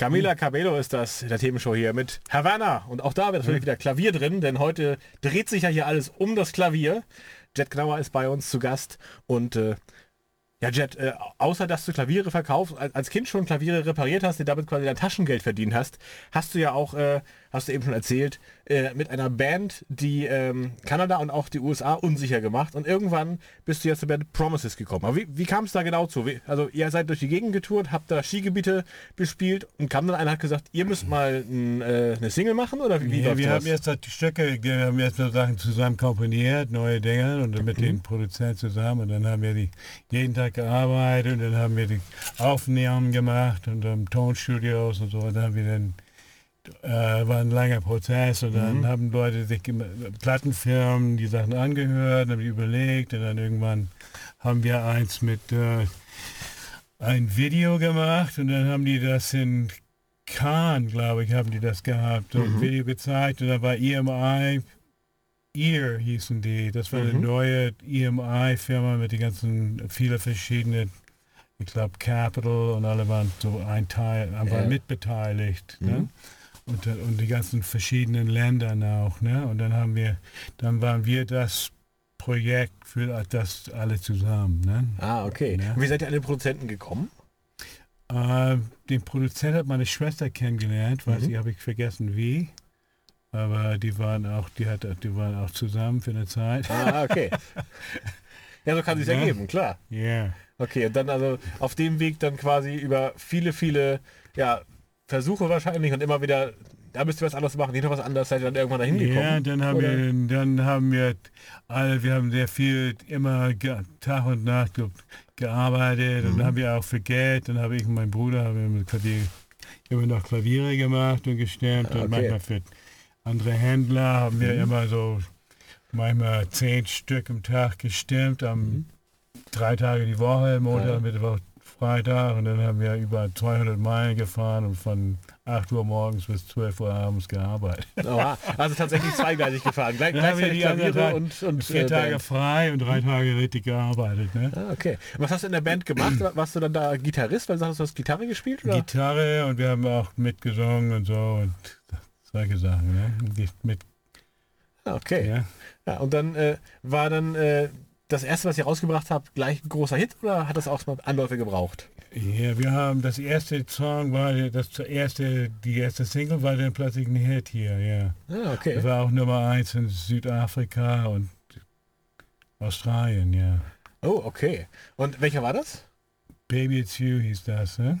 Camila Cabello ist das, der Themenshow hier mit Havana. Und auch da wird natürlich wieder Klavier drin, denn heute dreht sich ja hier alles um das Klavier. Jet Knauer ist bei uns zu Gast und äh, ja, Jet, äh, außer dass du Klaviere verkaufst, als, Kind schon Klaviere repariert hast, dir damit quasi dein Taschengeld verdient hast, hast du ja auch, äh, hast du eben schon erzählt, äh, mit einer Band, die ähm, Kanada und auch die USA unsicher gemacht und irgendwann bist du ja zur Band Promises gekommen. Aber wie, wie kam es da genau zu? Wie, also ihr seid durch die Gegend getourt, habt da Skigebiete bespielt und kam dann einer hat gesagt, ihr müsst mal ein, äh, eine Single machen oder wie, wie Ja, wir das? haben jetzt die Stücke, wir haben jetzt so Sachen zusammen komponiert, neue Dinge und dann mit den Produzenten zusammen und dann haben wir die jeden Tag gearbeitet und dann haben wir die Aufnahmen gemacht und dann Tonstudios und so. Und dann haben wir dann äh, war ein langer Prozess und dann haben Leute sich Plattenfirmen die Sachen angehört, haben die überlegt und dann irgendwann haben wir eins mit äh, ein Video gemacht und dann haben die das in Cannes, glaube ich, haben die das gehabt, so ein Video gezeigt und da war EMI, Ear hießen die, das war eine neue EMI-Firma mit den ganzen, viele verschiedene, ich glaube Capital und alle waren so ein Teil, waren Ja. mitbeteiligt. Ne? Und, äh, und die ganzen verschiedenen Ländern auch. Ne? Und dann haben wir, dann waren wir das Projekt für das alle zusammen. Ne? Ah, okay. Und wie seid ihr an den Produzenten gekommen? Äh, den Produzent hat meine Schwester kennengelernt, weiß Mhm. ich, habe ich vergessen wie. Aber die waren auch, die hat, die waren auch zusammen für eine Zeit. Ah, okay. ja, so kann sich Ja. ergeben, klar. Ja. Okay, und dann also auf dem Weg dann quasi über viele, viele ja, Versuche wahrscheinlich und immer wieder, da müsst ihr was anderes machen, hier noch was anderes, seid ihr dann irgendwann dahin gekommen? Ja, dann haben Oder? wir, dann haben wir alle, wir haben sehr viel immer Tag und Nacht ge, gearbeitet Mhm. und dann haben wir auch für Geld, dann habe ich und mein Bruder haben wir mit Klavier, immer noch Klaviere gemacht und gestemmt Ah, und okay. Mhm. manchmal für andere Händler haben wir immer so manchmal zehn Stück am Tag gestimmt, am Mhm. drei Tage die Woche, Montag, ja. Mittwoch, Freitag und dann haben wir über 200 Meilen gefahren und von 8 Uhr morgens bis 12 Uhr abends gearbeitet. Oha, also tatsächlich zweigleisig gefahren. Gleich, Dann haben wir die Klaviere Tage- und, und Vier äh, Tage Band. frei und drei Tage richtig gearbeitet. Ne? Ah, okay. Und was hast du in der Band gemacht? Warst du dann da Gitarrist, weil du sagst, du hast Gitarre gespielt? Oder? Gitarre und wir haben auch mitgesungen und so und solche Sachen. Ne? Die- Mit, okay. ja. Ja, und dann äh, war dann äh, das erste, was ihr rausgebracht habt, gleich ein großer Hit oder hat das auch mal Anläufe gebraucht? ja, wir haben das erste Song war das erste, die erste Single war dann plötzlich ein Hit hier. Ja, Ah, okay. das war auch Nummer eins in Südafrika und Australien. Ja, Oh, okay. Und welcher war das? Baby It's You hieß das. Ne?